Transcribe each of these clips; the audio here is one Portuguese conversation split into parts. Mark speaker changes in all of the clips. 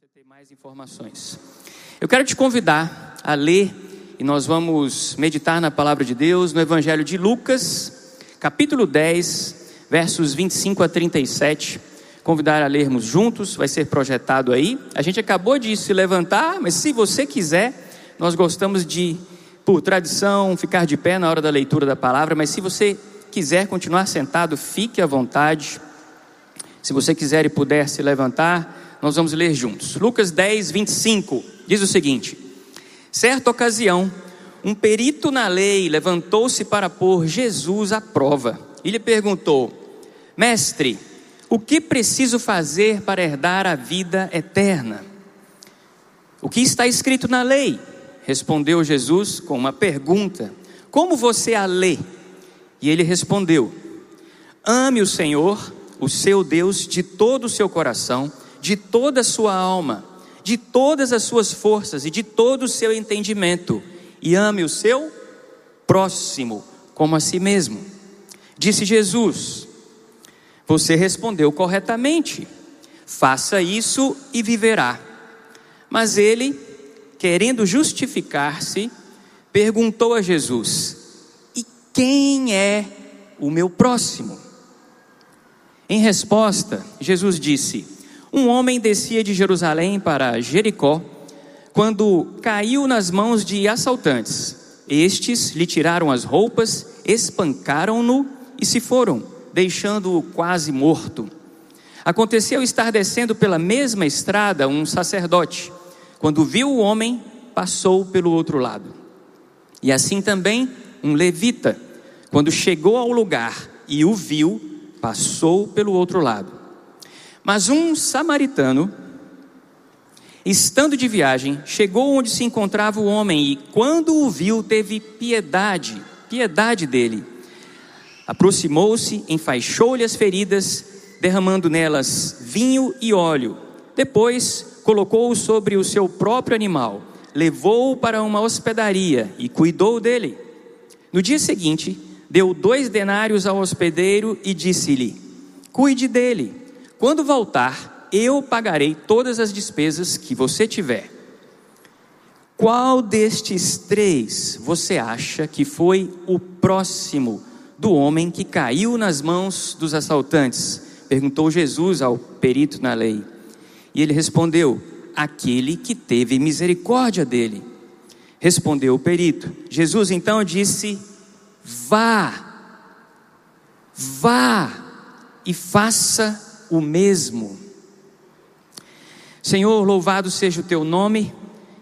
Speaker 1: você ter mais informações. Eu quero te convidar a ler e nós vamos meditar na palavra de Deus no Evangelho de Lucas, capítulo 10, versos 25 a 37. Convidar a lermos juntos, vai ser projetado aí. A gente acabou de se levantar, mas se você quiser, nós gostamos de, por tradição, ficar de pé na hora da leitura da palavra, mas se você quiser continuar sentado, fique à vontade. Se você quiser e puder se levantar, nós vamos ler juntos. Lucas 10, 25 diz o seguinte: Certa ocasião, um perito na lei levantou-se para pôr Jesus à prova e lhe perguntou: Mestre, o que preciso fazer para herdar a vida eterna? O que está escrito na lei? Respondeu Jesus com uma pergunta: Como você a lê? E ele respondeu: Ame o Senhor, o seu Deus, de todo o seu coração, de toda a sua alma, de todas as suas forças e de todo o seu entendimento, e ame o seu próximo como a si mesmo. Disse Jesus: Você respondeu corretamente, faça isso e viverá. Mas ele, querendo justificar-se, perguntou a Jesus: E quem é o meu próximo? Em resposta, Jesus disse: Um homem descia de Jerusalém para Jericó quando caiu nas mãos de assaltantes. Estes lhe tiraram as roupas, espancaram-no e se foram, deixando-o quase morto. Aconteceu estar descendo pela mesma estrada um sacerdote. Quando viu o homem, passou pelo outro lado. E assim também um levita, quando chegou ao lugar e o viu, passou pelo outro lado. Mas um samaritano, estando de viagem, chegou onde se encontrava o homem e, quando o viu, teve piedade, piedade dele. Aproximou-se, enfaixou-lhe as feridas, derramando nelas vinho e óleo. Depois, colocou-o sobre o seu próprio animal, levou-o para uma hospedaria e cuidou dele. No dia seguinte, deu dois denários ao hospedeiro e disse-lhe: Cuide dele. Quando voltar, eu pagarei todas as despesas que você tiver. Qual destes três você acha que foi o próximo do homem que caiu nas mãos dos assaltantes? Perguntou Jesus ao perito na lei. E ele respondeu: Aquele que teve misericórdia dele. Respondeu o perito. Jesus então disse: Vá, vá e faça o mesmo. Senhor, louvado seja o teu nome.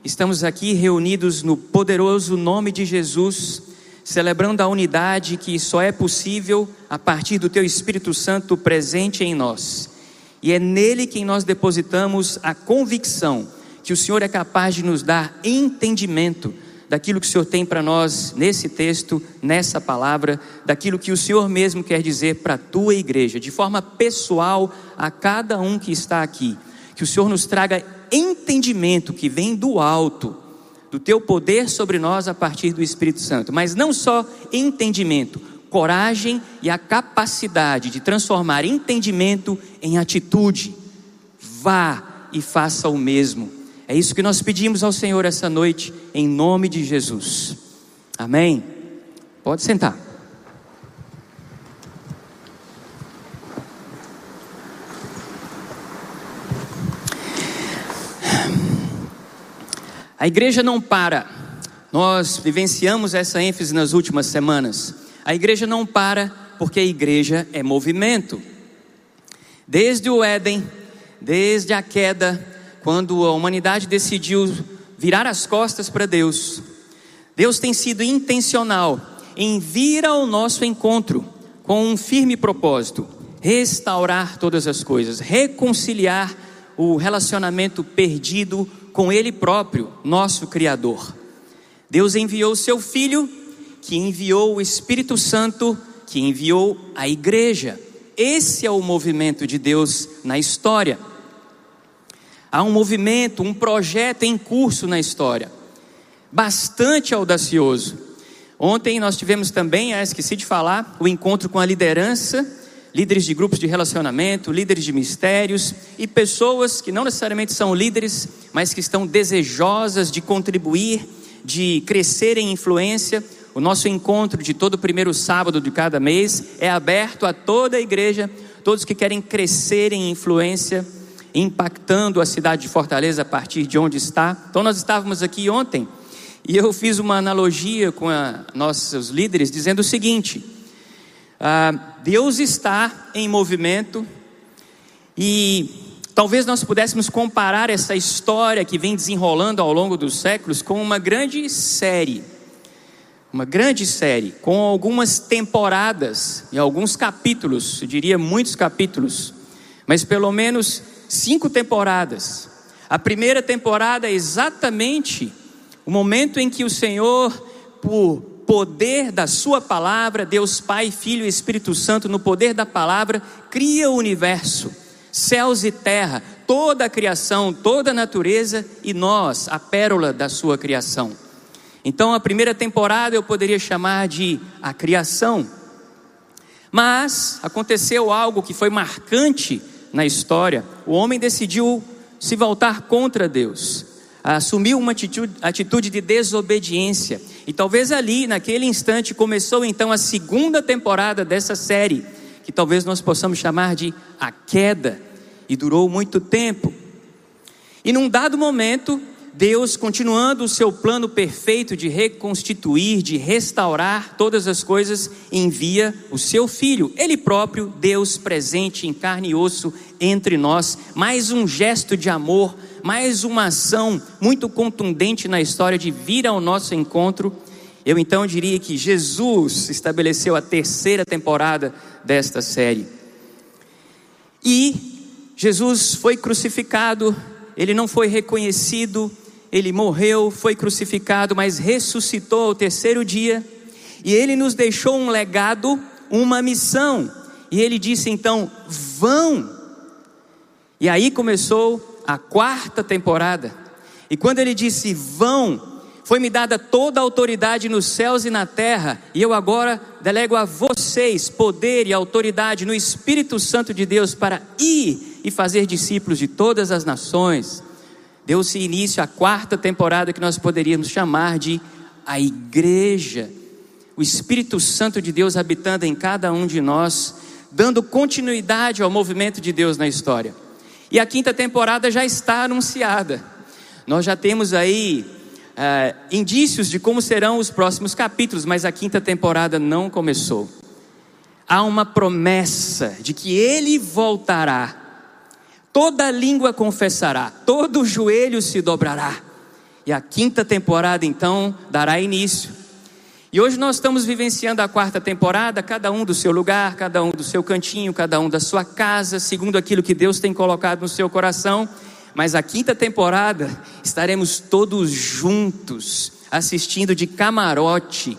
Speaker 1: Estamos aqui reunidos no poderoso nome de Jesus, celebrando a unidade que só é possível a partir do teu Espírito Santo presente em nós. E é nele que nós depositamos a convicção que o Senhor é capaz de nos dar entendimento daquilo que o Senhor tem para nós nesse texto, nessa palavra, daquilo que o Senhor mesmo quer dizer para a tua igreja, de forma pessoal a cada um que está aqui. Que o Senhor nos traga entendimento que vem do alto, do teu poder sobre nós a partir do Espírito Santo, mas não só entendimento, coragem e a capacidade de transformar entendimento em atitude. Vá e faça o mesmo é isso que nós pedimos ao Senhor essa noite, em nome de Jesus. Amém? Pode sentar. A igreja não para. Nós vivenciamos essa ênfase nas últimas semanas. A igreja não para porque a igreja é movimento. Desde o Éden, desde a queda, quando a humanidade decidiu virar as costas para Deus, Deus tem sido intencional em vir ao nosso encontro com um firme propósito: restaurar todas as coisas, reconciliar o relacionamento perdido com Ele próprio, nosso Criador. Deus enviou o seu Filho, que enviou o Espírito Santo, que enviou a igreja. Esse é o movimento de Deus na história. Há um movimento, um projeto em curso na história, bastante audacioso. Ontem nós tivemos também, ah, esqueci de falar, o encontro com a liderança, líderes de grupos de relacionamento, líderes de mistérios e pessoas que não necessariamente são líderes, mas que estão desejosas de contribuir, de crescer em influência. O nosso encontro de todo primeiro sábado de cada mês é aberto a toda a igreja, todos que querem crescer em influência, impactando a cidade de Fortaleza a partir de onde está. Então, nós estávamos aqui ontem e eu fiz uma analogia com a, nossos líderes, dizendo o seguinte: ah, Deus está em movimento e talvez nós pudéssemos comparar essa história que vem desenrolando ao longo dos séculos com uma grande série. Uma grande série, com algumas temporadas e alguns capítulos, eu diria muitos capítulos, mas pelo menos cinco temporadas. A primeira temporada é exatamente o momento em que o Senhor, por poder da Sua palavra, Deus Pai, Filho e Espírito Santo, no poder da palavra, cria o universo, céus e terra, toda a criação, toda a natureza e nós, a pérola da Sua criação. Então, a primeira temporada eu poderia chamar de a criação. Mas aconteceu algo que foi marcante na história. O homem decidiu se voltar contra Deus assumiu uma atitude, de desobediência. E talvez ali, naquele instante, começou então a segunda temporada dessa série, que talvez nós possamos chamar de A Queda, e durou muito tempo. E num dado momento, Deus, continuando o seu plano perfeito de reconstituir, de restaurar todas as coisas, envia o seu filho, ele próprio, Deus presente em carne e osso entre nós, mais um gesto de amor mais uma ação muito contundente na história de vir ao nosso encontro. Eu então diria que Jesus estabeleceu a terceira temporada desta série. E Jesus foi crucificado, ele não foi reconhecido, ele morreu, foi crucificado, mas ressuscitou ao terceiro dia, e ele nos deixou um legado, uma missão. E ele disse então: vão. E aí começou a quarta temporada. E quando ele disse: Vão, foi-me dada toda a autoridade nos céus e na terra, e eu agora delego a vocês poder e autoridade no Espírito Santo de Deus para ir e fazer discípulos de todas as nações. Deu-se início à quarta temporada que nós poderíamos chamar de a igreja. O Espírito Santo de Deus habitando em cada um de nós, dando continuidade ao movimento de Deus na história. E a quinta temporada já está anunciada. Nós já temos aí é, indícios de como serão os próximos capítulos, mas a quinta temporada não começou. Há uma promessa de que ele voltará, toda língua confessará, todo joelho se dobrará, e a quinta temporada então dará início. E hoje nós estamos vivenciando a quarta temporada, cada um do seu lugar, cada um do seu cantinho, cada um da sua casa, segundo aquilo que Deus tem colocado no seu coração. Mas a quinta temporada estaremos todos juntos, assistindo de camarote,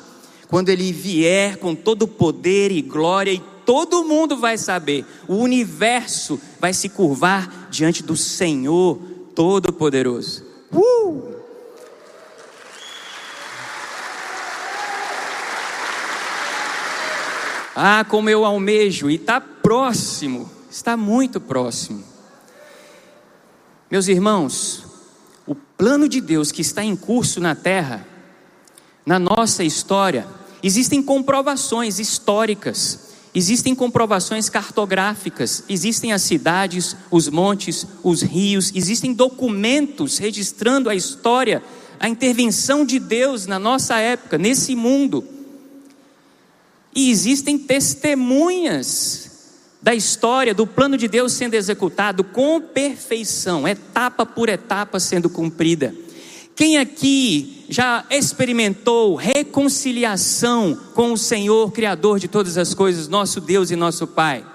Speaker 1: quando ele vier com todo o poder e glória e todo mundo vai saber, o universo vai se curvar diante do Senhor Todo-Poderoso. Uh! Ah, como eu almejo, e está próximo, está muito próximo. Meus irmãos, o plano de Deus que está em curso na terra, na nossa história, existem comprovações históricas, existem comprovações cartográficas, existem as cidades, os montes, os rios, existem documentos registrando a história, a intervenção de Deus na nossa época, nesse mundo. E existem testemunhas da história do plano de Deus sendo executado com perfeição, etapa por etapa sendo cumprida. Quem aqui já experimentou reconciliação com o Senhor, Criador de todas as coisas, nosso Deus e nosso Pai?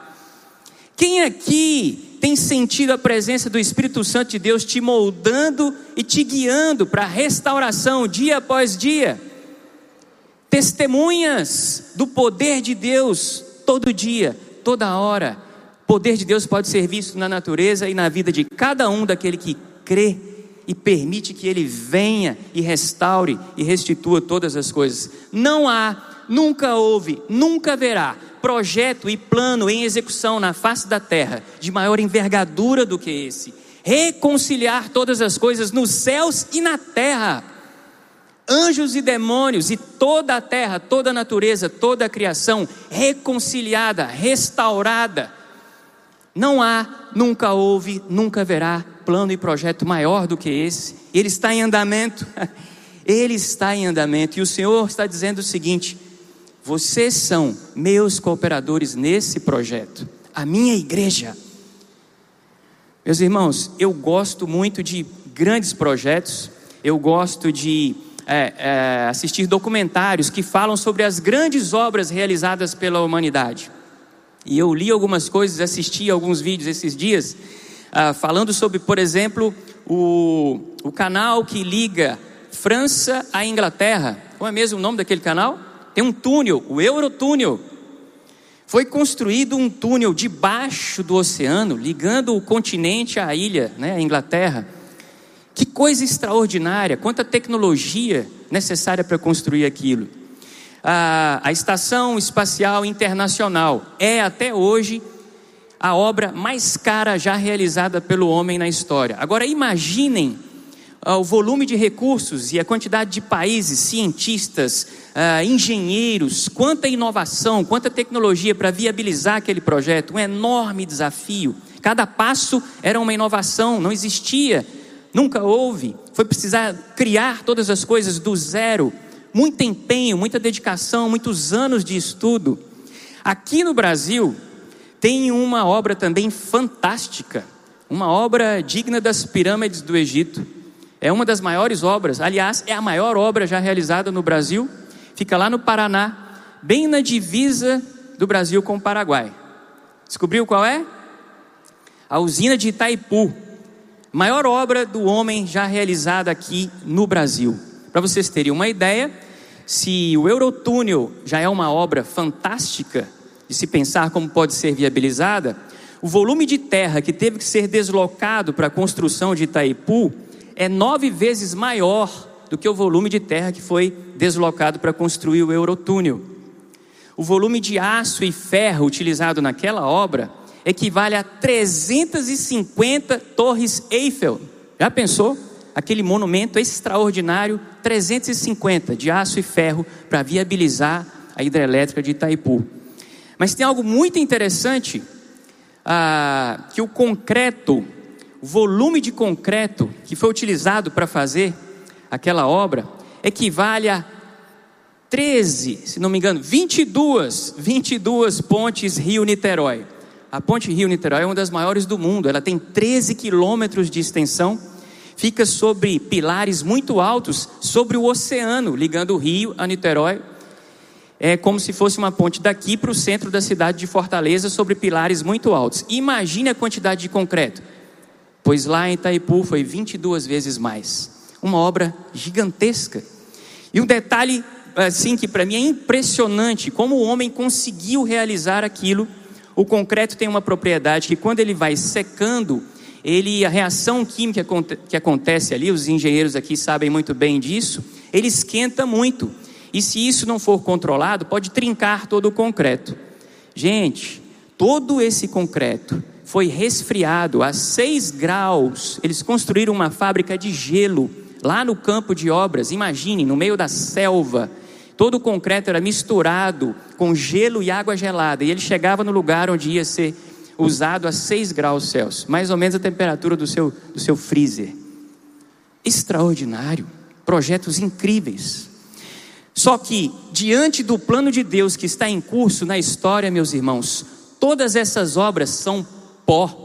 Speaker 1: Quem aqui tem sentido a presença do Espírito Santo de Deus te moldando e te guiando para a restauração dia após dia? testemunhas do poder de Deus todo dia, toda hora. O poder de Deus pode ser visto na natureza e na vida de cada um daquele que crê e permite que ele venha e restaure e restitua todas as coisas. Não há nunca houve, nunca haverá projeto e plano em execução na face da terra de maior envergadura do que esse. Reconciliar todas as coisas nos céus e na terra. Anjos e demônios e toda a terra, toda a natureza, toda a criação reconciliada, restaurada. Não há, nunca houve, nunca haverá plano e projeto maior do que esse. Ele está em andamento. Ele está em andamento. E o Senhor está dizendo o seguinte: vocês são meus cooperadores nesse projeto, a minha igreja. Meus irmãos, eu gosto muito de grandes projetos, eu gosto de é, é, assistir documentários que falam sobre as grandes obras realizadas pela humanidade. E eu li algumas coisas, assisti alguns vídeos esses dias, ah, falando sobre, por exemplo, o, o canal que liga França à Inglaterra. Qual é mesmo o nome daquele canal? Tem um túnel, o Eurotúnel. Foi construído um túnel debaixo do oceano, ligando o continente à ilha, né, a Inglaterra. Que coisa extraordinária, quanta tecnologia necessária para construir aquilo. A, a Estação Espacial Internacional é até hoje a obra mais cara já realizada pelo homem na história. Agora imaginem uh, o volume de recursos e a quantidade de países, cientistas, uh, engenheiros, quanta inovação, quanta tecnologia para viabilizar aquele projeto, um enorme desafio. Cada passo era uma inovação, não existia, nunca houve. Foi precisar criar todas as coisas do zero. Muito empenho, muita dedicação, muitos anos de estudo. Aqui no Brasil, tem uma obra também fantástica, uma obra digna das pirâmides do Egito é uma das maiores obras, aliás, é a maior obra já realizada no Brasil. Fica lá no Paraná, bem na divisa do Brasil com o Paraguai. Descobriu qual é? A usina de Itaipu. Maior obra do homem já realizada aqui no Brasil. Para vocês terem uma ideia, se o Eurotúnel já é uma obra fantástica de se pensar como pode ser viabilizada, o volume de terra que teve que ser deslocado para a construção de Itaipu é nove vezes maior do que o volume de terra que foi deslocado para construir o Eurotúnel. O volume de aço e ferro utilizado naquela obra equivale a 350 torres Eiffel. Já pensou? Aquele monumento extraordinário, 350 de aço e ferro para viabilizar a hidrelétrica de Itaipu. Mas tem algo muito interessante, ah, que o concreto o volume de concreto que foi utilizado para fazer aquela obra equivale a 13, se não me engano, 22, 22 pontes Rio-Niterói. A ponte Rio-Niterói é uma das maiores do mundo, ela tem 13 quilômetros de extensão, fica sobre pilares muito altos, sobre o oceano, ligando o Rio a Niterói. É como se fosse uma ponte daqui para o centro da cidade de Fortaleza, sobre pilares muito altos. Imagine a quantidade de concreto pois lá em Itaipu foi 22 vezes mais. Uma obra gigantesca. E um detalhe, assim, que para mim é impressionante, como o homem conseguiu realizar aquilo. O concreto tem uma propriedade que quando ele vai secando, ele, a reação química que acontece ali, os engenheiros aqui sabem muito bem disso, ele esquenta muito. E se isso não for controlado, pode trincar todo o concreto. Gente, todo esse concreto foi resfriado a 6 graus. Eles construíram uma fábrica de gelo lá no campo de obras. Imagine, no meio da selva. Todo o concreto era misturado com gelo e água gelada. E ele chegava no lugar onde ia ser usado a 6 graus Celsius, mais ou menos a temperatura do seu, do seu freezer. Extraordinário. Projetos incríveis. Só que, diante do plano de Deus que está em curso na história, meus irmãos, todas essas obras são pó.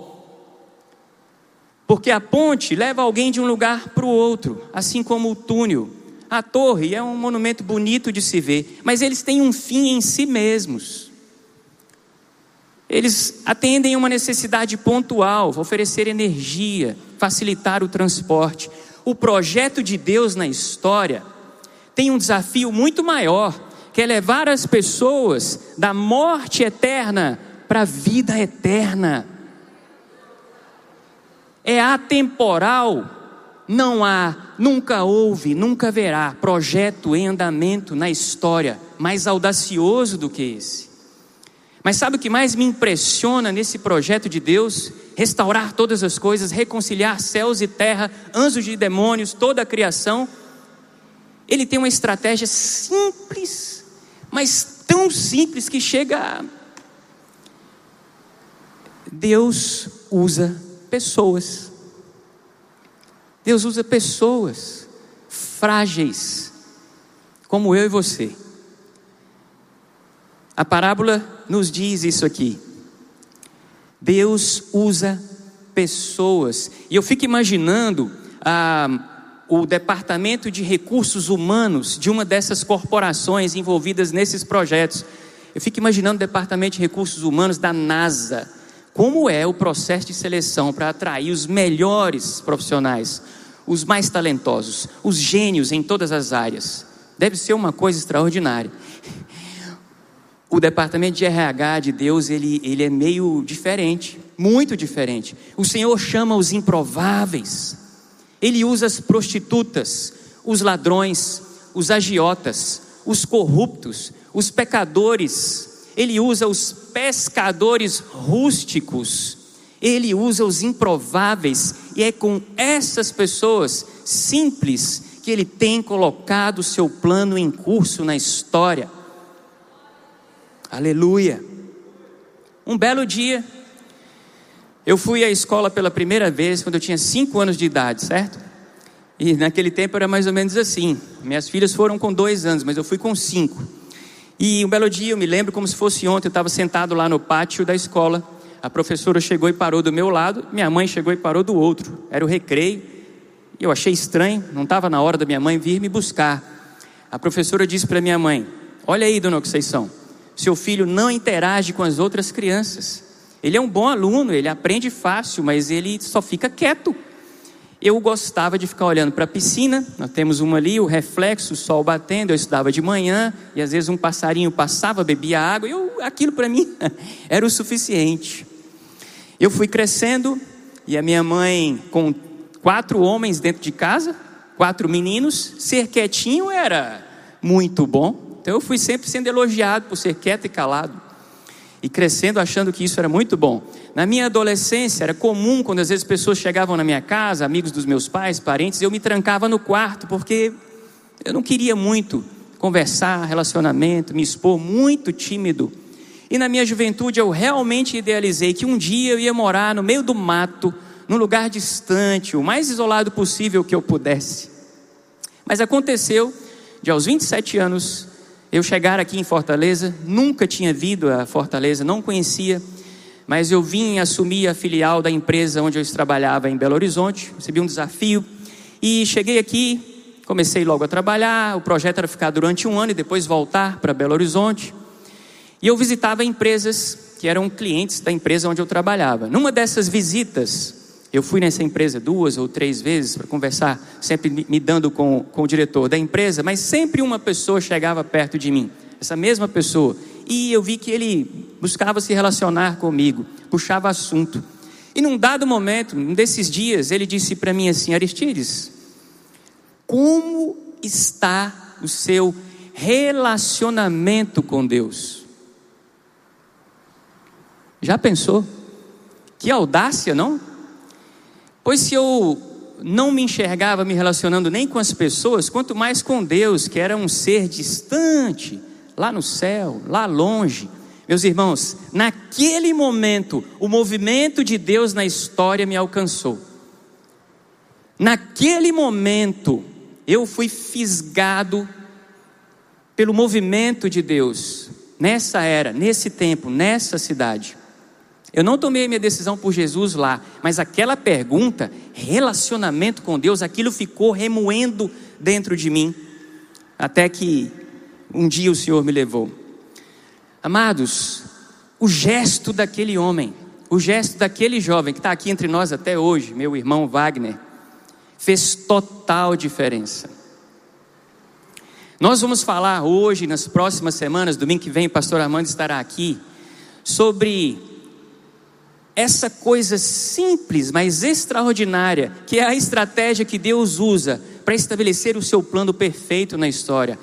Speaker 1: Porque a ponte leva alguém de um lugar para o outro, assim como o túnel. A torre é um monumento bonito de se ver, mas eles têm um fim em si mesmos. Eles atendem uma necessidade pontual, oferecer energia, facilitar o transporte. O projeto de Deus na história tem um desafio muito maior, que é levar as pessoas da morte eterna para a vida eterna é atemporal. Não há, nunca houve, nunca haverá projeto em andamento na história mais audacioso do que esse. Mas sabe o que mais me impressiona nesse projeto de Deus? Restaurar todas as coisas, reconciliar céus e terra, anjos e demônios, toda a criação. Ele tem uma estratégia simples, mas tão simples que chega a. Deus usa pessoas. Deus usa pessoas frágeis, como eu e você. A parábola nos diz isso aqui. Deus usa pessoas. E eu fico imaginando ah, o departamento de recursos humanos de uma dessas corporações envolvidas nesses projetos. Eu fico imaginando o departamento de recursos humanos da NASA. Como é o processo de seleção para atrair os melhores profissionais, os mais talentosos, os gênios em todas as áreas? Deve ser uma coisa extraordinária o departamento de RH de Deus, ele, ele é meio diferente, muito diferente. O Senhor chama os improváveis, ele usa as prostitutas, os ladrões, os agiotas, os corruptos, os pecadores, ele usa os pescadores rústicos, ele usa os improváveis, e é com essas pessoas simples que ele tem colocado o seu plano em curso na história. Aleluia. Um belo dia, eu fui à escola pela primeira vez quando eu tinha cinco anos de idade, certo? E naquele tempo era mais ou menos assim. Minhas filhas foram com dois anos, mas eu fui com cinco. E um belo dia, eu me lembro como se fosse ontem, eu estava sentado lá no pátio da escola. A professora chegou e parou do meu lado, minha mãe chegou e parou do outro. Era o recreio. E eu achei estranho, não estava na hora da minha mãe vir me buscar. A professora disse para minha mãe: Olha aí, dona Conceição, seu filho não interage com as outras crianças. Ele é um bom aluno, ele aprende fácil, mas ele só fica quieto. Eu gostava de ficar olhando para a piscina, nós temos uma ali, o reflexo, o sol batendo, eu estudava de manhã, e às vezes um passarinho passava, bebia água, e eu, aquilo para mim era o suficiente. Eu fui crescendo, e a minha mãe, com quatro homens dentro de casa, quatro meninos, ser quietinho era muito bom. Então eu fui sempre sendo elogiado por ser quieto e calado. E crescendo achando que isso era muito bom. Na minha adolescência era comum quando às vezes pessoas chegavam na minha casa, amigos dos meus pais, parentes, eu me trancava no quarto porque eu não queria muito conversar, relacionamento, me expor, muito tímido. E na minha juventude eu realmente idealizei que um dia eu ia morar no meio do mato, num lugar distante, o mais isolado possível que eu pudesse. Mas aconteceu de aos 27 anos eu chegar aqui em Fortaleza, nunca tinha vindo a Fortaleza, não conhecia, mas eu vim assumir a filial da empresa onde eu trabalhava em Belo Horizonte, recebi um desafio e cheguei aqui, comecei logo a trabalhar, o projeto era ficar durante um ano e depois voltar para Belo Horizonte. E eu visitava empresas que eram clientes da empresa onde eu trabalhava. Numa dessas visitas, eu fui nessa empresa duas ou três vezes para conversar, sempre me dando com, com o diretor da empresa, mas sempre uma pessoa chegava perto de mim, essa mesma pessoa, e eu vi que ele buscava se relacionar comigo, puxava assunto. E num dado momento, um desses dias, ele disse para mim assim: Aristides, como está o seu relacionamento com Deus? Já pensou? Que audácia, não? Pois se eu não me enxergava me relacionando nem com as pessoas, quanto mais com Deus, que era um ser distante, lá no céu, lá longe. Meus irmãos, naquele momento, o movimento de Deus na história me alcançou. Naquele momento, eu fui fisgado pelo movimento de Deus, nessa era, nesse tempo, nessa cidade. Eu não tomei minha decisão por Jesus lá, mas aquela pergunta, relacionamento com Deus, aquilo ficou remoendo dentro de mim, até que um dia o Senhor me levou. Amados, o gesto daquele homem, o gesto daquele jovem que está aqui entre nós até hoje, meu irmão Wagner, fez total diferença. Nós vamos falar hoje, nas próximas semanas, domingo que vem, o pastor Armando estará aqui, sobre essa coisa simples, mas extraordinária, que é a estratégia que Deus usa para estabelecer o seu plano perfeito na história.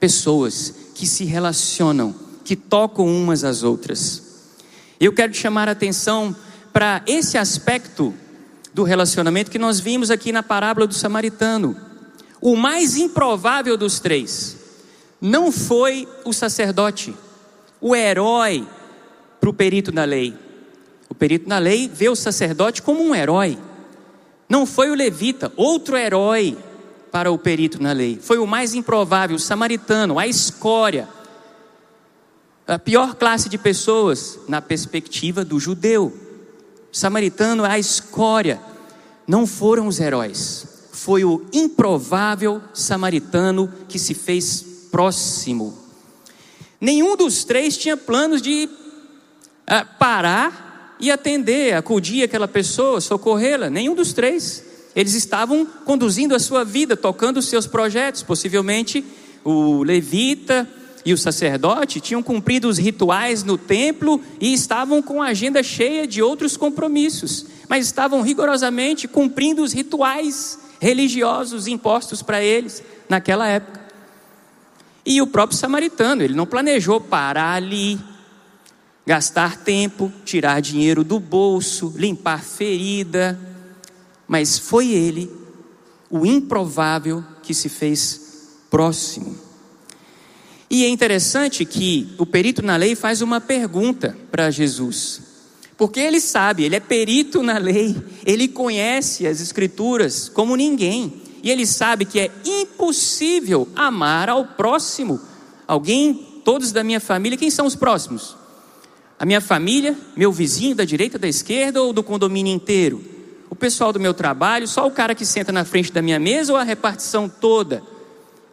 Speaker 1: pessoas que se relacionam, que tocam umas às outras. Eu quero chamar a atenção para esse aspecto do relacionamento que nós vimos aqui na parábola do samaritano. O mais improvável dos três não foi o sacerdote, o herói para o perito na lei. O perito na lei vê o sacerdote como um herói. Não foi o levita, outro herói para o perito na lei. Foi o mais improvável, o samaritano, a escória. A pior classe de pessoas na perspectiva do judeu. O samaritano é a escória. Não foram os heróis. Foi o improvável samaritano que se fez próximo. Nenhum dos três tinha planos de uh, parar e atender, acudir aquela pessoa, socorrê-la. Nenhum dos três. Eles estavam conduzindo a sua vida, tocando os seus projetos. Possivelmente o levita e o sacerdote tinham cumprido os rituais no templo e estavam com a agenda cheia de outros compromissos, mas estavam rigorosamente cumprindo os rituais religiosos impostos para eles naquela época. E o próprio samaritano, ele não planejou parar ali, gastar tempo, tirar dinheiro do bolso, limpar ferida, mas foi ele, o improvável, que se fez próximo. E é interessante que o perito na lei faz uma pergunta para Jesus, porque ele sabe, ele é perito na lei, ele conhece as Escrituras como ninguém. E ele sabe que é impossível amar ao próximo. Alguém, todos da minha família, quem são os próximos? A minha família, meu vizinho da direita, da esquerda ou do condomínio inteiro? O pessoal do meu trabalho, só o cara que senta na frente da minha mesa ou a repartição toda?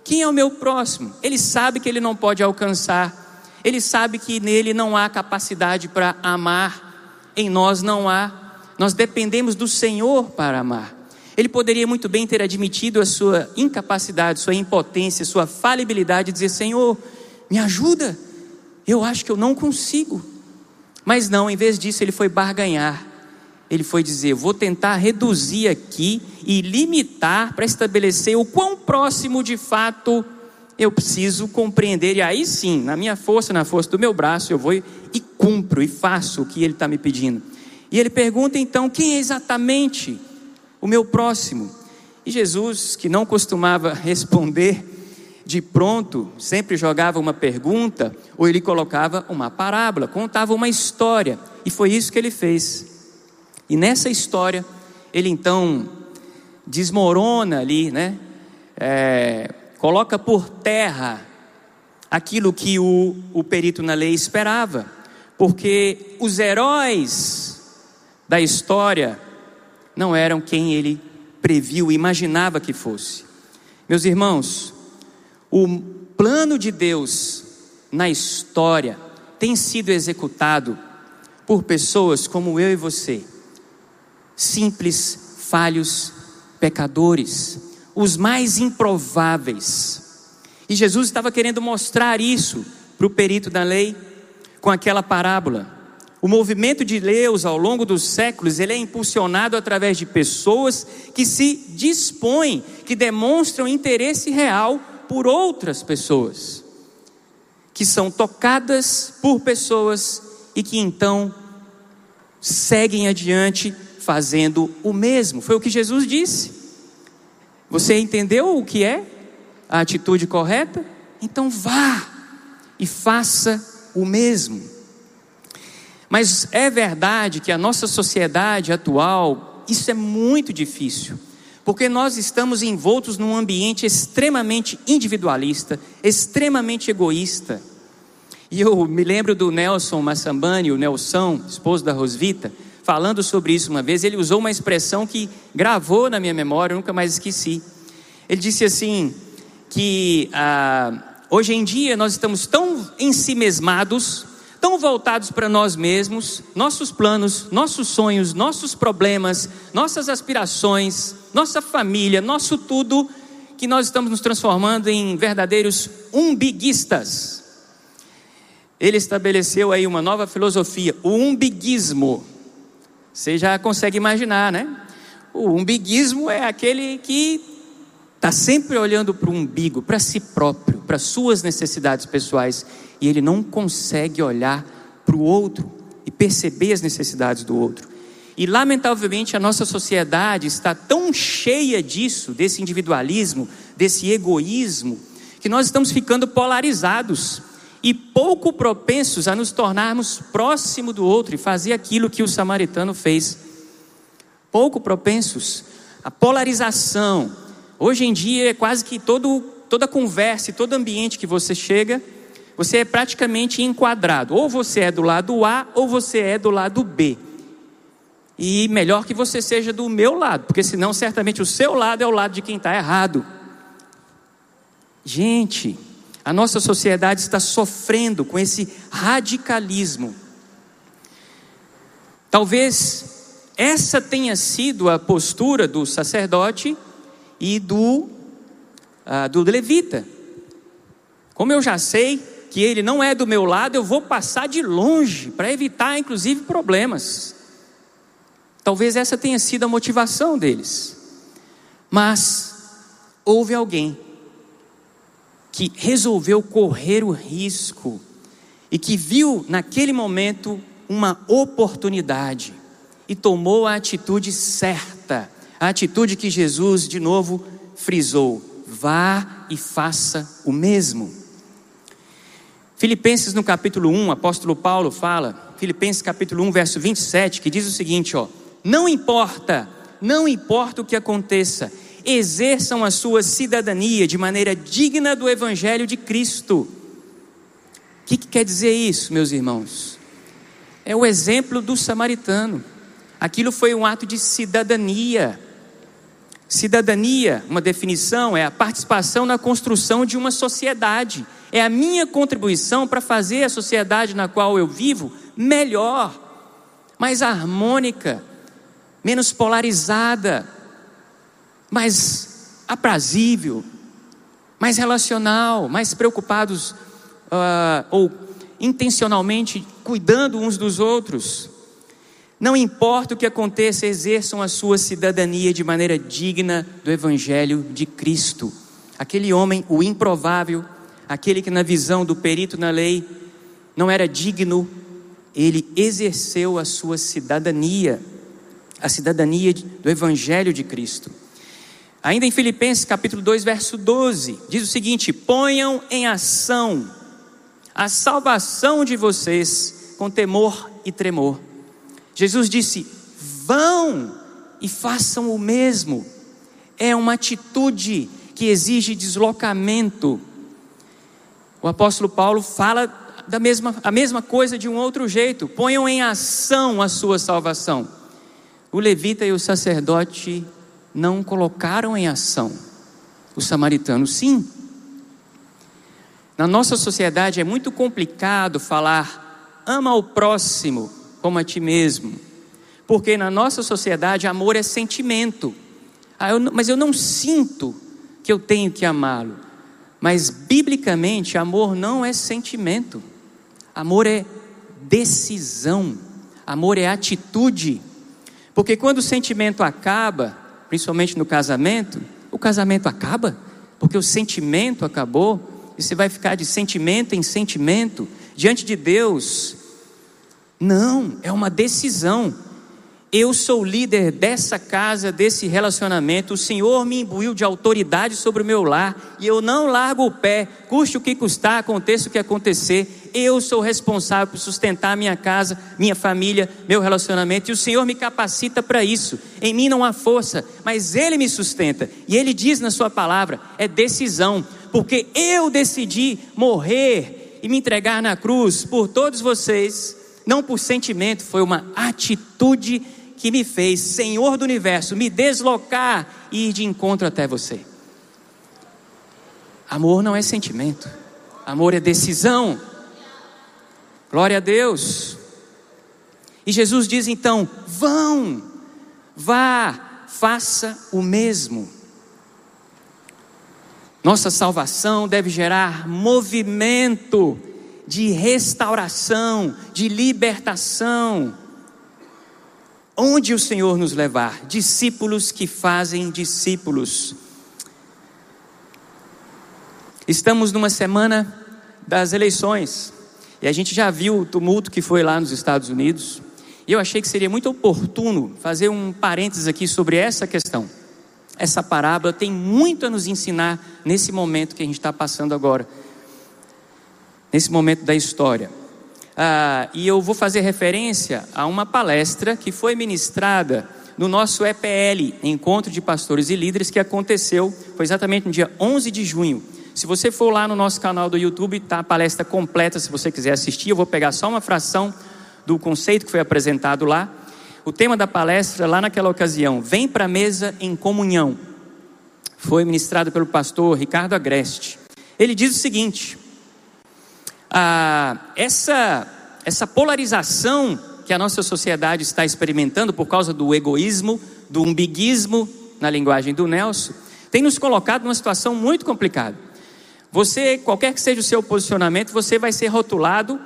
Speaker 1: Quem é o meu próximo? Ele sabe que ele não pode alcançar, ele sabe que nele não há capacidade para amar, em nós não há. Nós dependemos do Senhor para amar. Ele poderia muito bem ter admitido a sua incapacidade, sua impotência, sua falibilidade e dizer: Senhor, me ajuda, eu acho que eu não consigo. Mas não, em vez disso, ele foi barganhar. Ele foi dizer: vou tentar reduzir aqui e limitar para estabelecer o quão próximo de fato eu preciso compreender. E aí sim, na minha força, na força do meu braço, eu vou e cumpro e faço o que ele está me pedindo. E ele pergunta então: quem é exatamente o meu próximo. E Jesus, que não costumava responder de pronto, sempre jogava uma pergunta, ou ele colocava uma parábola, contava uma história, e foi isso que ele fez. E nessa história, ele então desmorona ali, né? É, coloca por terra aquilo que o, o perito na lei esperava, porque os heróis da história não eram quem ele previu, imaginava que fosse. Meus irmãos, o plano de Deus na história tem sido executado por pessoas como eu e você, simples, falhos, pecadores, os mais improváveis. E Jesus estava querendo mostrar isso para o perito da lei com aquela parábola. O movimento de Deus ao longo dos séculos, ele é impulsionado através de pessoas que se dispõem, que demonstram interesse real por outras pessoas, que são tocadas por pessoas e que então seguem adiante fazendo o mesmo. Foi o que Jesus disse. Você entendeu o que é a atitude correta? Então vá e faça o mesmo. Mas é verdade que a nossa sociedade atual, isso é muito difícil, porque nós estamos envoltos num ambiente extremamente individualista, extremamente egoísta. E eu me lembro do Nelson Massambani, o Nelson, esposo da Rosvita, falando sobre isso uma vez. Ele usou uma expressão que gravou na minha memória, eu nunca mais esqueci. Ele disse assim: que ah, hoje em dia nós estamos tão ensimesmados tão voltados para nós mesmos, nossos planos, nossos sonhos, nossos problemas, nossas aspirações, nossa família, nosso tudo, que nós estamos nos transformando em verdadeiros umbiguistas. Ele estabeleceu aí uma nova filosofia, o umbiguismo. Você já consegue imaginar, né? O umbiguismo é aquele que está sempre olhando para o umbigo, para si próprio para suas necessidades pessoais e ele não consegue olhar para o outro e perceber as necessidades do outro. E lamentavelmente a nossa sociedade está tão cheia disso, desse individualismo, desse egoísmo, que nós estamos ficando polarizados e pouco propensos a nos tornarmos próximo do outro e fazer aquilo que o samaritano fez. Pouco propensos. A polarização. Hoje em dia é quase que todo, toda conversa e todo ambiente que você chega, você é praticamente enquadrado. Ou você é do lado A ou você é do lado B. E melhor que você seja do meu lado, porque senão certamente o seu lado é o lado de quem está errado. Gente, a nossa sociedade está sofrendo com esse radicalismo. Talvez essa tenha sido a postura do sacerdote e do, uh, do levita. Como eu já sei que ele não é do meu lado, eu vou passar de longe para evitar, inclusive, problemas. Talvez essa tenha sido a motivação deles. Mas houve alguém que resolveu correr o risco e que viu naquele momento uma oportunidade e tomou a atitude certa, a atitude que Jesus de novo frisou: vá e faça o mesmo. Filipenses no capítulo 1, o apóstolo Paulo fala, Filipenses capítulo 1, verso 27, que diz o seguinte, ó: Não importa, não importa o que aconteça, exerçam a sua cidadania de maneira digna do Evangelho de Cristo. O que, que quer dizer isso, meus irmãos? É o exemplo do samaritano. Aquilo foi um ato de cidadania. Cidadania, uma definição, é a participação na construção de uma sociedade. É a minha contribuição para fazer a sociedade na qual eu vivo melhor, mais harmônica, menos polarizada, mais aprazível, mais relacional, mais preocupados uh, ou intencionalmente cuidando uns dos outros. Não importa o que aconteça, exerçam a sua cidadania de maneira digna do Evangelho de Cristo. Aquele homem, o improvável, aquele que na visão do perito na lei não era digno, ele exerceu a sua cidadania, a cidadania do Evangelho de Cristo. Ainda em Filipenses capítulo 2, verso 12, diz o seguinte: ponham em ação a salvação de vocês com temor e tremor. Jesus disse: vão e façam o mesmo. É uma atitude que exige deslocamento. O apóstolo Paulo fala da mesma, a mesma coisa de um outro jeito: ponham em ação a sua salvação. O levita e o sacerdote não colocaram em ação. O samaritano, sim. Na nossa sociedade é muito complicado falar ama o próximo como a ti mesmo, porque na nossa sociedade amor é sentimento. Ah, eu, mas eu não sinto que eu tenho que amá-lo. Mas biblicamente, amor não é sentimento, amor é decisão, amor é atitude. Porque quando o sentimento acaba, principalmente no casamento, o casamento acaba, porque o sentimento acabou, e você vai ficar de sentimento em sentimento diante de Deus. Não, é uma decisão. Eu sou líder dessa casa, desse relacionamento. O Senhor me imbuiu de autoridade sobre o meu lar e eu não largo o pé, custe o que custar, aconteça o que acontecer. Eu sou responsável por sustentar minha casa, minha família, meu relacionamento e o Senhor me capacita para isso. Em mim não há força, mas Ele me sustenta e Ele diz na Sua palavra: é decisão, porque eu decidi morrer e me entregar na cruz por todos vocês. Não por sentimento, foi uma atitude que me fez, Senhor do universo, me deslocar e ir de encontro até você. Amor não é sentimento, amor é decisão. Glória a Deus. E Jesus diz então: vão, vá, faça o mesmo. Nossa salvação deve gerar movimento de restauração, de libertação onde o Senhor nos levar, discípulos que fazem discípulos. Estamos numa semana das eleições e a gente já viu o tumulto que foi lá nos Estados Unidos. E eu achei que seria muito oportuno fazer um parênteses aqui sobre essa questão. Essa parábola tem muito a nos ensinar nesse momento que a gente está passando agora, nesse momento da história. Ah, e eu vou fazer referência a uma palestra que foi ministrada no nosso EPL, Encontro de Pastores e Líderes, que aconteceu, foi exatamente no dia 11 de junho. Se você for lá no nosso canal do YouTube, está a palestra completa, se você quiser assistir. Eu vou pegar só uma fração do conceito que foi apresentado lá. O tema da palestra, lá naquela ocasião, Vem para a mesa em comunhão, foi ministrado pelo pastor Ricardo Agreste. Ele diz o seguinte: ah, essa, essa polarização que a nossa sociedade está experimentando por causa do egoísmo, do umbiguismo, na linguagem do Nelson, tem nos colocado numa situação muito complicada. Você, qualquer que seja o seu posicionamento, você vai ser rotulado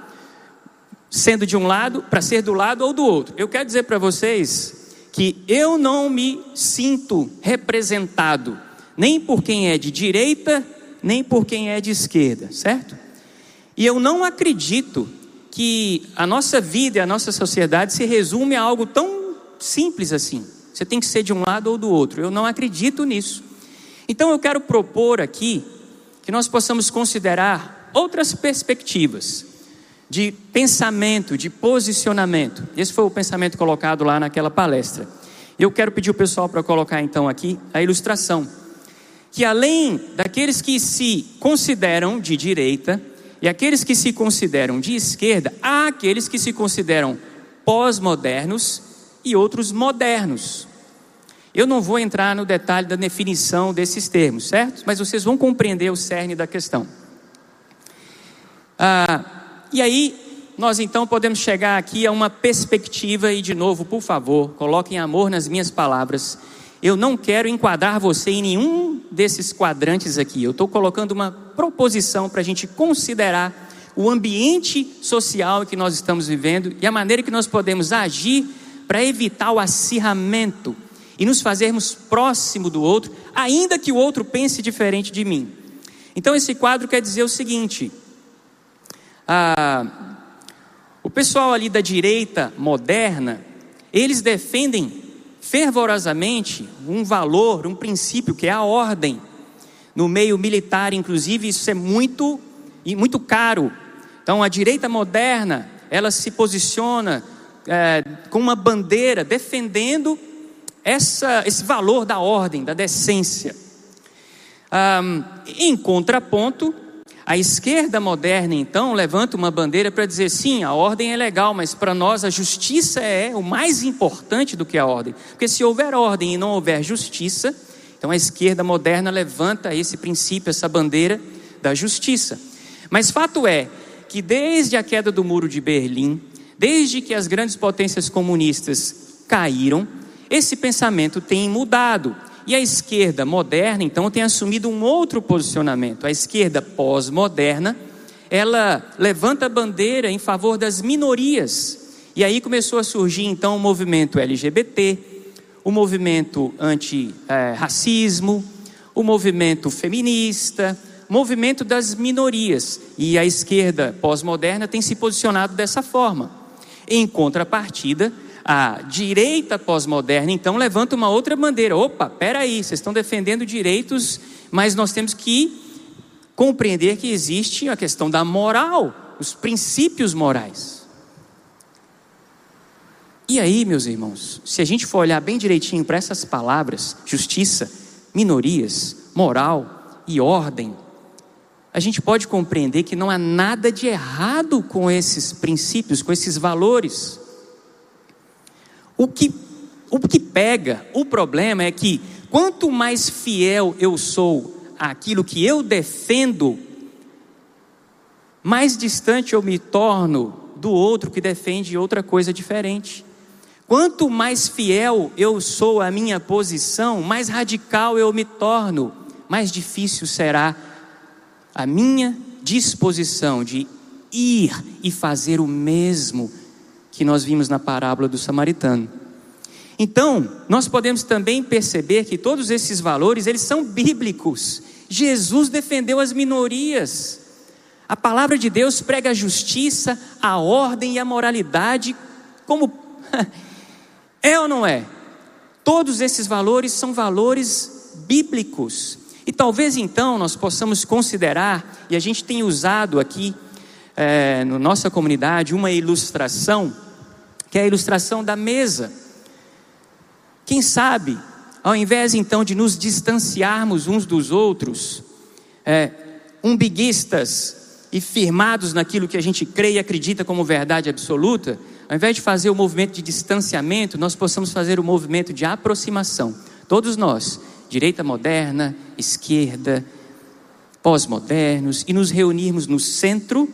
Speaker 1: sendo de um lado para ser do lado ou do outro. Eu quero dizer para vocês que eu não me sinto representado nem por quem é de direita, nem por quem é de esquerda, certo? E eu não acredito que a nossa vida e a nossa sociedade se resume a algo tão simples assim. Você tem que ser de um lado ou do outro. Eu não acredito nisso. Então eu quero propor aqui que nós possamos considerar outras perspectivas de pensamento, de posicionamento. Esse foi o pensamento colocado lá naquela palestra. Eu quero pedir o pessoal para colocar então aqui a ilustração. Que além daqueles que se consideram de direita e aqueles que se consideram de esquerda, há aqueles que se consideram pós-modernos e outros modernos. Eu não vou entrar no detalhe da definição desses termos, certo? Mas vocês vão compreender o cerne da questão. Ah, e aí, nós então podemos chegar aqui a uma perspectiva, e de novo, por favor, coloquem amor nas minhas palavras. Eu não quero enquadrar você em nenhum desses quadrantes aqui. Eu estou colocando uma proposição para a gente considerar o ambiente social que nós estamos vivendo e a maneira que nós podemos agir para evitar o acirramento e nos fazermos próximo do outro, ainda que o outro pense diferente de mim. Então, esse quadro quer dizer o seguinte: ah, o pessoal ali da direita moderna, eles defendem fervorosamente um valor, um princípio que é a ordem. No meio militar, inclusive, isso é muito e muito caro. Então, a direita moderna, ela se posiciona é, com uma bandeira defendendo essa, esse valor da ordem, da decência. Um, em contraponto, a esquerda moderna, então, levanta uma bandeira para dizer: sim, a ordem é legal, mas para nós a justiça é o mais importante do que a ordem. Porque se houver ordem e não houver justiça, então a esquerda moderna levanta esse princípio, essa bandeira da justiça. Mas fato é que desde a queda do muro de Berlim, desde que as grandes potências comunistas caíram, esse pensamento tem mudado. E a esquerda moderna, então, tem assumido um outro posicionamento. A esquerda pós-moderna, ela levanta a bandeira em favor das minorias. E aí começou a surgir, então, o movimento LGBT, o movimento anti-racismo, o movimento feminista, movimento das minorias. E a esquerda pós-moderna tem se posicionado dessa forma. Em contrapartida, a direita pós-moderna, então, levanta uma outra bandeira. Opa, peraí, vocês estão defendendo direitos, mas nós temos que compreender que existe a questão da moral, os princípios morais. E aí, meus irmãos, se a gente for olhar bem direitinho para essas palavras, justiça, minorias, moral e ordem, a gente pode compreender que não há nada de errado com esses princípios, com esses valores. O que, o que pega, o problema é que quanto mais fiel eu sou àquilo que eu defendo, mais distante eu me torno do outro que defende outra coisa diferente. Quanto mais fiel eu sou à minha posição, mais radical eu me torno, mais difícil será a minha disposição de ir e fazer o mesmo que nós vimos na parábola do samaritano. Então, nós podemos também perceber que todos esses valores, eles são bíblicos. Jesus defendeu as minorias. A palavra de Deus prega a justiça, a ordem e a moralidade como é ou não é? Todos esses valores são valores bíblicos. E talvez então nós possamos considerar, e a gente tem usado aqui é, na nossa comunidade uma ilustração, que é a ilustração da mesa. Quem sabe, ao invés então de nos distanciarmos uns dos outros, é, umbiguistas e firmados naquilo que a gente crê e acredita como verdade absoluta, ao invés de fazer o movimento de distanciamento, nós possamos fazer o movimento de aproximação. Todos nós, direita moderna, esquerda, pós-modernos, e nos reunirmos no centro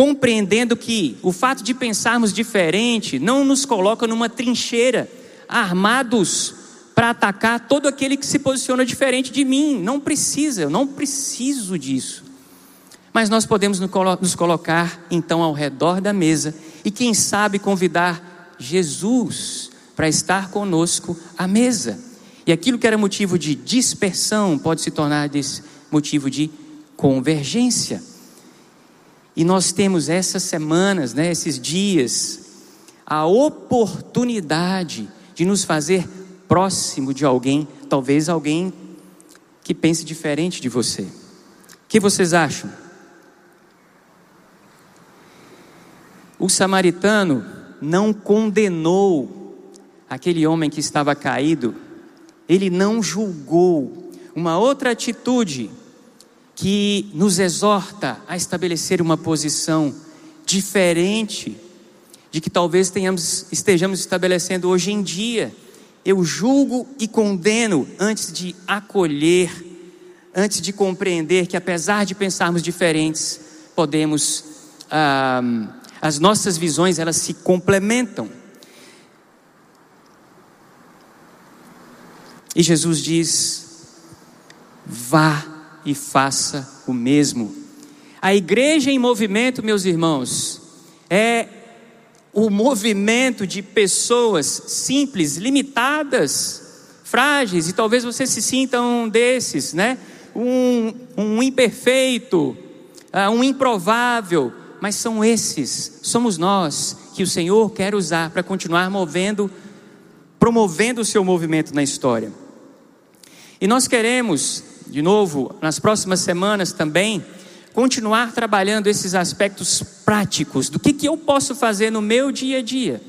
Speaker 1: compreendendo que o fato de pensarmos diferente não nos coloca numa trincheira, armados para atacar todo aquele que se posiciona diferente de mim. Não precisa, eu não preciso disso. Mas nós podemos nos colocar então ao redor da mesa e, quem sabe, convidar Jesus para estar conosco à mesa. E aquilo que era motivo de dispersão pode se tornar motivo de convergência. E nós temos essas semanas, né, esses dias, a oportunidade de nos fazer próximo de alguém, talvez alguém que pense diferente de você. O que vocês acham? O samaritano não condenou aquele homem que estava caído, ele não julgou. Uma outra atitude que nos exorta a estabelecer uma posição diferente de que talvez tenhamos, estejamos estabelecendo hoje em dia. Eu julgo e condeno antes de acolher, antes de compreender que apesar de pensarmos diferentes, podemos, ah, as nossas visões elas se complementam. E Jesus diz: vá e faça o mesmo. A igreja em movimento, meus irmãos, é o movimento de pessoas simples, limitadas, frágeis, e talvez você se sinta um desses, né? Um, um imperfeito, uh, um improvável, mas são esses, somos nós que o Senhor quer usar para continuar movendo, promovendo o seu movimento na história. E nós queremos de novo, nas próximas semanas também, continuar trabalhando esses aspectos práticos do que, que eu posso fazer no meu dia a dia.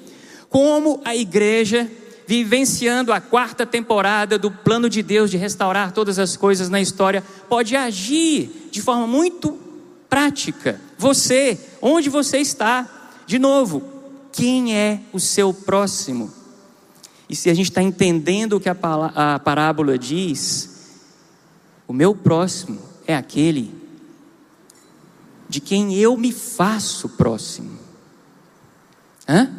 Speaker 1: Como a igreja, vivenciando a quarta temporada do plano de Deus de restaurar todas as coisas na história, pode agir de forma muito prática. Você, onde você está, de novo, quem é o seu próximo? E se a gente está entendendo o que a parábola diz, o meu próximo é aquele de quem eu me faço próximo. Hã?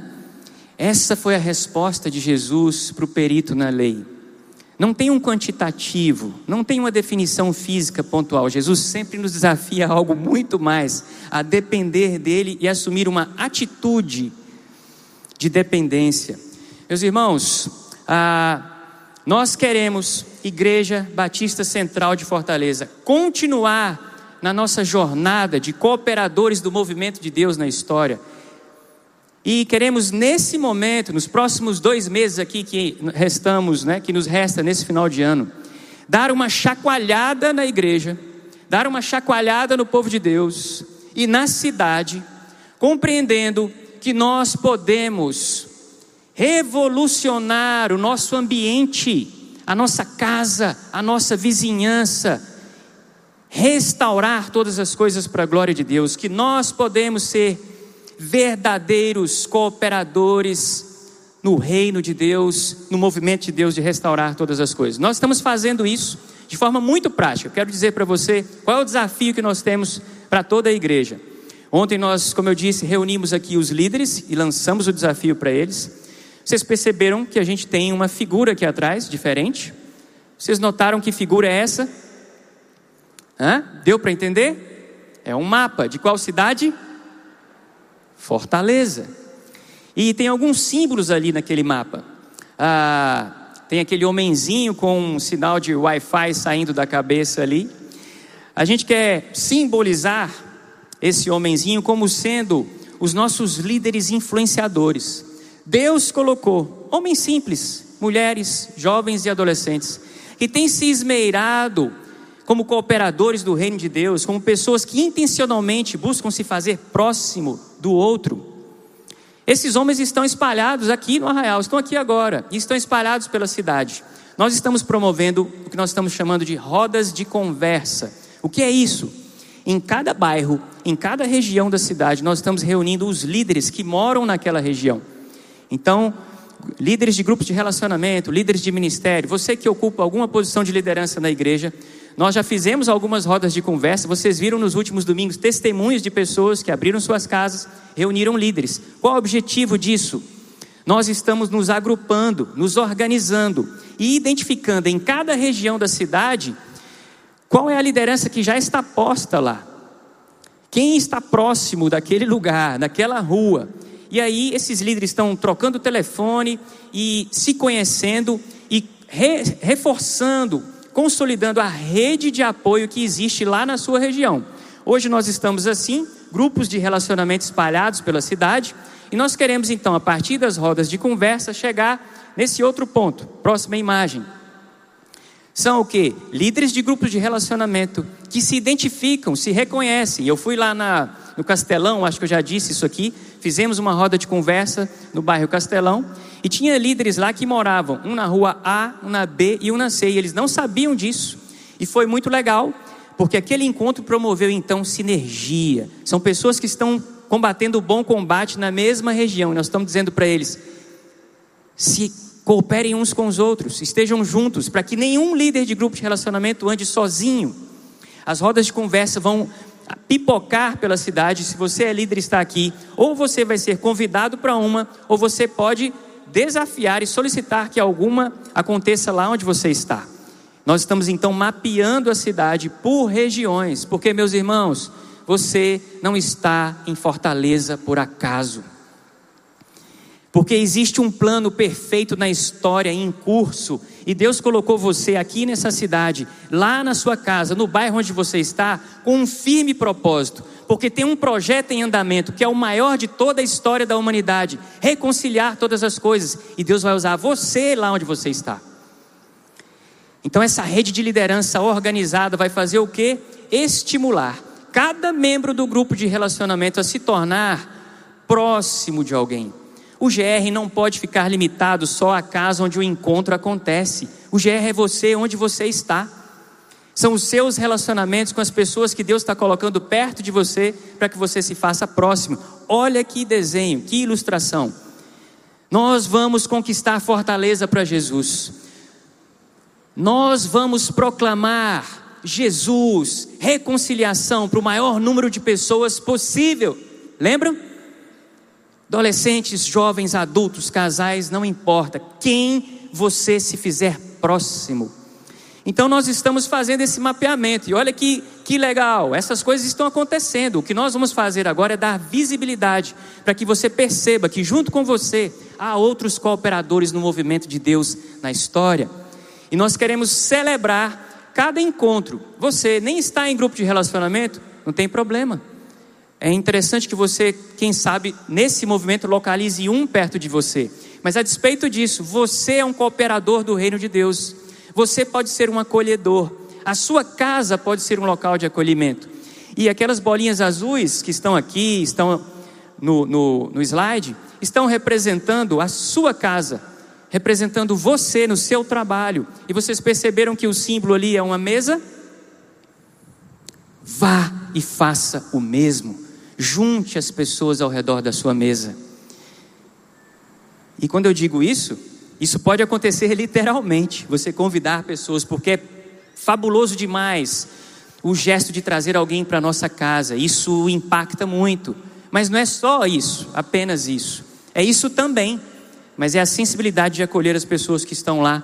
Speaker 1: Essa foi a resposta de Jesus para o perito na lei. Não tem um quantitativo, não tem uma definição física pontual. Jesus sempre nos desafia a algo muito mais, a depender dele e assumir uma atitude de dependência. Meus irmãos, a nós queremos, Igreja Batista Central de Fortaleza, continuar na nossa jornada de cooperadores do movimento de Deus na história. E queremos nesse momento, nos próximos dois meses aqui que restamos, né, que nos resta nesse final de ano, dar uma chacoalhada na igreja, dar uma chacoalhada no povo de Deus e na cidade, compreendendo que nós podemos revolucionar o nosso ambiente, a nossa casa, a nossa vizinhança, restaurar todas as coisas para a glória de Deus, que nós podemos ser verdadeiros cooperadores no reino de Deus, no movimento de Deus de restaurar todas as coisas. Nós estamos fazendo isso de forma muito prática. Eu quero dizer para você qual é o desafio que nós temos para toda a igreja. Ontem nós, como eu disse, reunimos aqui os líderes e lançamos o desafio para eles. Vocês perceberam que a gente tem uma figura aqui atrás, diferente? Vocês notaram que figura é essa? Hã? Deu para entender? É um mapa. De qual cidade? Fortaleza. E tem alguns símbolos ali naquele mapa. Ah, tem aquele homenzinho com um sinal de Wi-Fi saindo da cabeça ali. A gente quer simbolizar esse homenzinho como sendo os nossos líderes influenciadores. Deus colocou homens simples, mulheres, jovens e adolescentes, que têm se esmeirado como cooperadores do reino de Deus, como pessoas que intencionalmente buscam se fazer próximo do outro. Esses homens estão espalhados aqui no Arraial, estão aqui agora, e estão espalhados pela cidade. Nós estamos promovendo o que nós estamos chamando de rodas de conversa. O que é isso? Em cada bairro, em cada região da cidade, nós estamos reunindo os líderes que moram naquela região. Então, líderes de grupos de relacionamento, líderes de ministério, você que ocupa alguma posição de liderança na igreja, nós já fizemos algumas rodas de conversa, vocês viram nos últimos domingos testemunhos de pessoas que abriram suas casas, reuniram líderes. Qual o objetivo disso? Nós estamos nos agrupando, nos organizando e identificando em cada região da cidade qual é a liderança que já está posta lá. Quem está próximo daquele lugar, daquela rua. E aí esses líderes estão trocando telefone e se conhecendo e re, reforçando consolidando a rede de apoio que existe lá na sua região. Hoje nós estamos assim, grupos de relacionamento espalhados pela cidade, e nós queremos então, a partir das rodas de conversa, chegar nesse outro ponto. Próxima imagem. São o que? Líderes de grupos de relacionamento que se identificam, se reconhecem. Eu fui lá na, no Castelão, acho que eu já disse isso aqui, fizemos uma roda de conversa no bairro Castelão e tinha líderes lá que moravam, um na rua A, um na B e um na C, e eles não sabiam disso. E foi muito legal, porque aquele encontro promoveu então sinergia. São pessoas que estão combatendo o bom combate na mesma região. E nós estamos dizendo para eles: se cooperem uns com os outros, estejam juntos, para que nenhum líder de grupo de relacionamento ande sozinho. As rodas de conversa vão pipocar pela cidade. Se você é líder e está aqui, ou você vai ser convidado para uma, ou você pode desafiar e solicitar que alguma aconteça lá onde você está. Nós estamos então mapeando a cidade por regiões, porque, meus irmãos, você não está em Fortaleza por acaso. Porque existe um plano perfeito na história em curso, e Deus colocou você aqui nessa cidade, lá na sua casa, no bairro onde você está, com um firme propósito, porque tem um projeto em andamento que é o maior de toda a história da humanidade reconciliar todas as coisas, e Deus vai usar você lá onde você está. Então, essa rede de liderança organizada vai fazer o que? Estimular cada membro do grupo de relacionamento a se tornar próximo de alguém o GR não pode ficar limitado só à casa onde o encontro acontece. O GR é você onde você está. São os seus relacionamentos com as pessoas que Deus está colocando perto de você para que você se faça próximo. Olha que desenho, que ilustração. Nós vamos conquistar fortaleza para Jesus. Nós vamos proclamar Jesus, reconciliação para o maior número de pessoas possível. Lembram? Adolescentes, jovens, adultos, casais, não importa. Quem você se fizer próximo. Então nós estamos fazendo esse mapeamento. E olha que, que legal, essas coisas estão acontecendo. O que nós vamos fazer agora é dar visibilidade para que você perceba que junto com você há outros cooperadores no movimento de Deus na história. E nós queremos celebrar cada encontro. Você nem está em grupo de relacionamento, não tem problema. É interessante que você, quem sabe, nesse movimento localize um perto de você. Mas a despeito disso, você é um cooperador do reino de Deus. Você pode ser um acolhedor. A sua casa pode ser um local de acolhimento. E aquelas bolinhas azuis que estão aqui, estão no, no, no slide, estão representando a sua casa, representando você no seu trabalho. E vocês perceberam que o símbolo ali é uma mesa? Vá e faça o mesmo. Junte as pessoas ao redor da sua mesa. E quando eu digo isso, isso pode acontecer literalmente. Você convidar pessoas, porque é fabuloso demais o gesto de trazer alguém para nossa casa. Isso impacta muito. Mas não é só isso, apenas isso. É isso também. Mas é a sensibilidade de acolher as pessoas que estão lá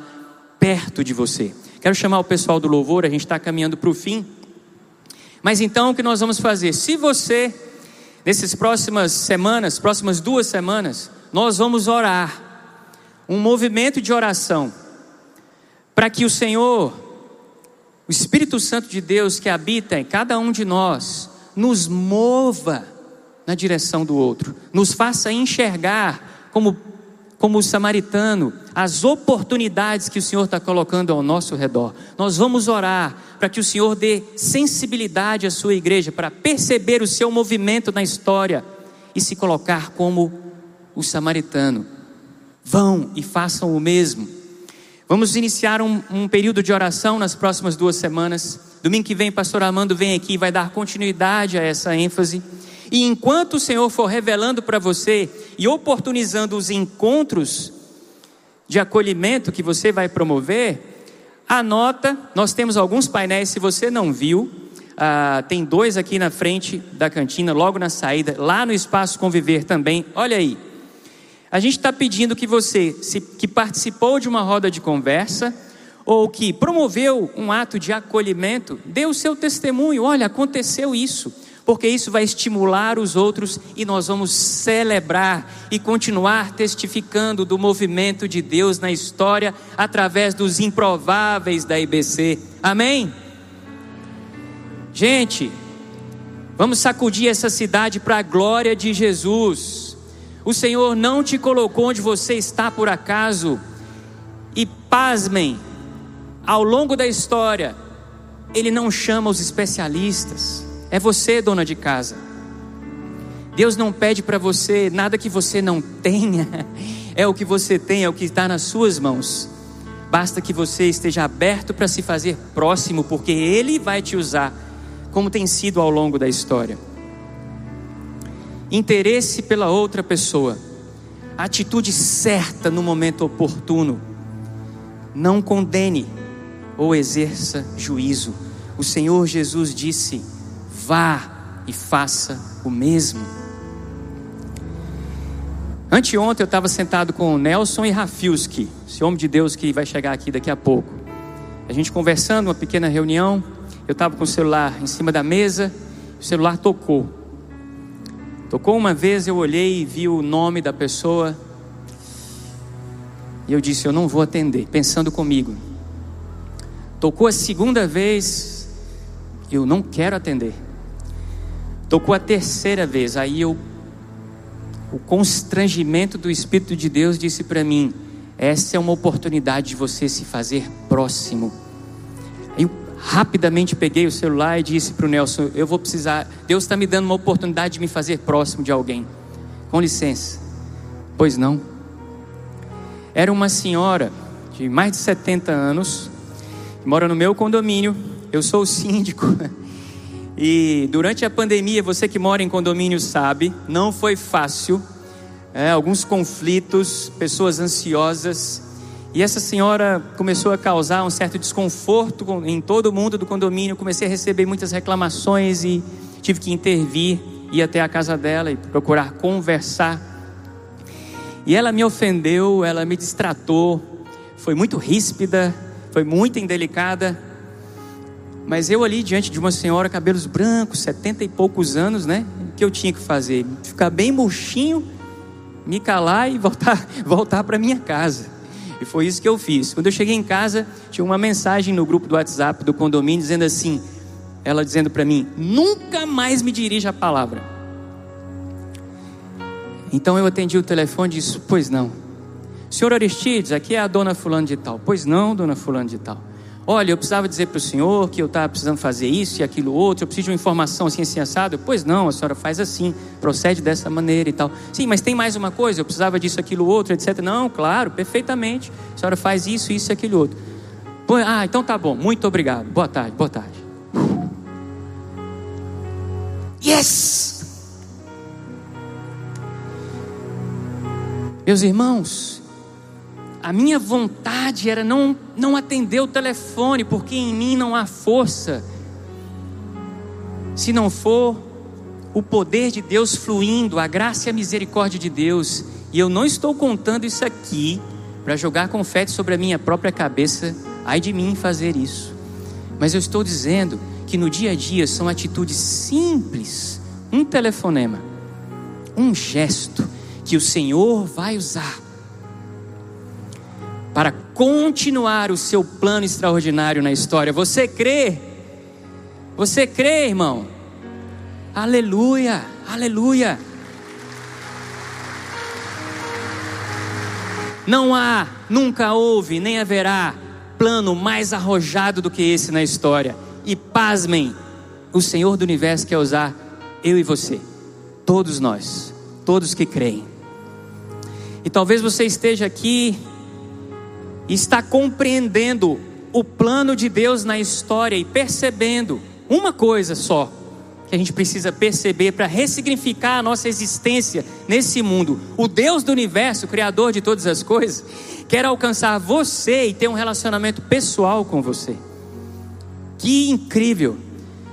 Speaker 1: perto de você. Quero chamar o pessoal do louvor, a gente está caminhando para o fim. Mas então o que nós vamos fazer? Se você Nessas próximas semanas, próximas duas semanas, nós vamos orar. Um movimento de oração. para que o Senhor, o Espírito Santo de Deus que habita em cada um de nós, nos mova na direção do outro, nos faça enxergar como como o samaritano, as oportunidades que o Senhor está colocando ao nosso redor. Nós vamos orar para que o Senhor dê sensibilidade à sua igreja, para perceber o seu movimento na história e se colocar como o samaritano. Vão e façam o mesmo. Vamos iniciar um, um período de oração nas próximas duas semanas. Domingo que vem, pastor Armando vem aqui e vai dar continuidade a essa ênfase. E enquanto o Senhor for revelando para você e oportunizando os encontros de acolhimento que você vai promover, anota. Nós temos alguns painéis, se você não viu, ah, tem dois aqui na frente da cantina, logo na saída, lá no espaço conviver também. Olha aí. A gente está pedindo que você, se, que participou de uma roda de conversa, ou que promoveu um ato de acolhimento, dê o seu testemunho. Olha, aconteceu isso porque isso vai estimular os outros e nós vamos celebrar e continuar testificando do movimento de Deus na história através dos improváveis da IBC. Amém? Gente, vamos sacudir essa cidade para a glória de Jesus. O Senhor não te colocou onde você está por acaso. E pasmem, ao longo da história, Ele não chama os especialistas. É você, dona de casa. Deus não pede para você nada que você não tenha, é o que você tem, é o que está nas suas mãos. Basta que você esteja aberto para se fazer próximo, porque Ele vai te usar, como tem sido ao longo da história. Interesse pela outra pessoa, atitude certa no momento oportuno. Não condene ou exerça juízo. O Senhor Jesus disse: vá e faça o mesmo. Anteontem eu estava sentado com o Nelson e Rafilski, esse homem de Deus que vai chegar aqui daqui a pouco. A gente conversando, uma pequena reunião. Eu estava com o celular em cima da mesa, o celular tocou. Tocou uma vez, eu olhei e vi o nome da pessoa. E eu disse: Eu não vou atender, pensando comigo. Tocou a segunda vez, eu não quero atender. Tocou a terceira vez, aí eu, o constrangimento do Espírito de Deus disse para mim: essa é uma oportunidade de você se fazer próximo. Eu rapidamente peguei o celular e disse para o Nelson: eu vou precisar, Deus está me dando uma oportunidade de me fazer próximo de alguém. Com licença. Pois não. Era uma senhora de mais de 70 anos, que mora no meu condomínio. Eu sou o síndico. E durante a pandemia, você que mora em condomínio sabe, não foi fácil. É, alguns conflitos, pessoas ansiosas. E essa senhora começou a causar um certo desconforto em todo mundo do condomínio. Comecei a receber muitas reclamações e tive que intervir, ir até a casa dela e procurar conversar. E ela me ofendeu, ela me distratou, foi muito ríspida, foi muito indelicada. Mas eu ali diante de uma senhora, cabelos brancos, setenta e poucos anos, né? O que eu tinha que fazer? Ficar bem murchinho, me calar e voltar, voltar para minha casa. E foi isso que eu fiz. Quando eu cheguei em casa, tinha uma mensagem no grupo do WhatsApp do condomínio dizendo assim: ela dizendo para mim, nunca mais me dirija a palavra. Então eu atendi o telefone e disse: Pois não. Senhor Aristides, aqui é a dona Fulano de Tal. Pois não, dona Fulano de Tal. Olha, eu precisava dizer para o senhor que eu estava precisando fazer isso e aquilo outro, eu preciso de uma informação assim, assim, assado. Pois não, a senhora faz assim, procede dessa maneira e tal. Sim, mas tem mais uma coisa, eu precisava disso, aquilo outro, etc. Não, claro, perfeitamente. A senhora faz isso, isso e aquilo outro. Ah, então tá bom, muito obrigado. Boa tarde, boa tarde. Yes! Meus irmãos, a minha vontade era não, não atender o telefone, porque em mim não há força. Se não for o poder de Deus fluindo, a graça e a misericórdia de Deus, e eu não estou contando isso aqui para jogar confete sobre a minha própria cabeça, ai de mim fazer isso. Mas eu estou dizendo que no dia a dia são atitudes simples, um telefonema, um gesto que o Senhor vai usar para continuar o seu plano extraordinário na história. Você crê? Você crê, irmão? Aleluia, aleluia. Não há, nunca houve, nem haverá plano mais arrojado do que esse na história. E pasmem, o Senhor do universo quer usar eu e você, todos nós, todos que creem. E talvez você esteja aqui está compreendendo o plano de Deus na história e percebendo uma coisa só que a gente precisa perceber para ressignificar a nossa existência nesse mundo. O Deus do universo, Criador de todas as coisas, quer alcançar você e ter um relacionamento pessoal com você. Que incrível!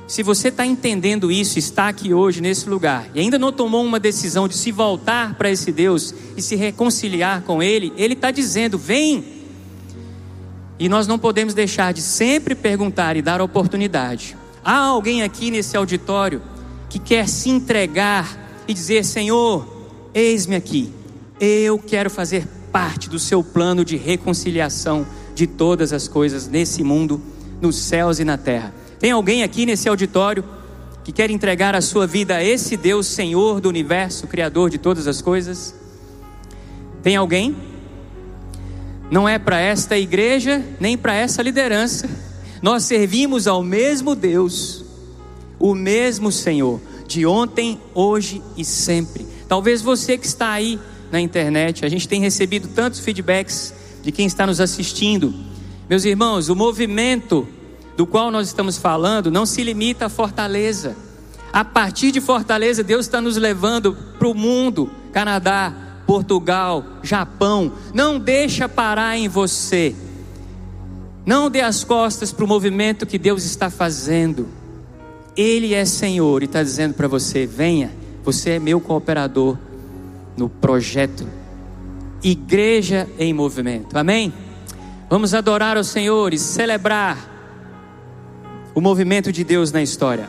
Speaker 1: Se você está entendendo isso, está aqui hoje nesse lugar e ainda não tomou uma decisão de se voltar para esse Deus e se reconciliar com Ele, Ele está dizendo: vem. E nós não podemos deixar de sempre perguntar e dar oportunidade. Há alguém aqui nesse auditório que quer se entregar e dizer: Senhor, eis-me aqui, eu quero fazer parte do seu plano de reconciliação de todas as coisas nesse mundo, nos céus e na terra. Tem alguém aqui nesse auditório que quer entregar a sua vida a esse Deus, Senhor do universo, Criador de todas as coisas? Tem alguém? Não é para esta igreja, nem para essa liderança. Nós servimos ao mesmo Deus, o mesmo Senhor, de ontem, hoje e sempre. Talvez você que está aí na internet, a gente tem recebido tantos feedbacks de quem está nos assistindo. Meus irmãos, o movimento do qual nós estamos falando não se limita à Fortaleza. A partir de Fortaleza, Deus está nos levando para o mundo, Canadá, Portugal, Japão. Não deixa parar em você. Não dê as costas para o movimento que Deus está fazendo. Ele é Senhor e está dizendo para você: venha, você é meu cooperador no projeto. Igreja em movimento. Amém? Vamos adorar o Senhor e celebrar o movimento de Deus na história.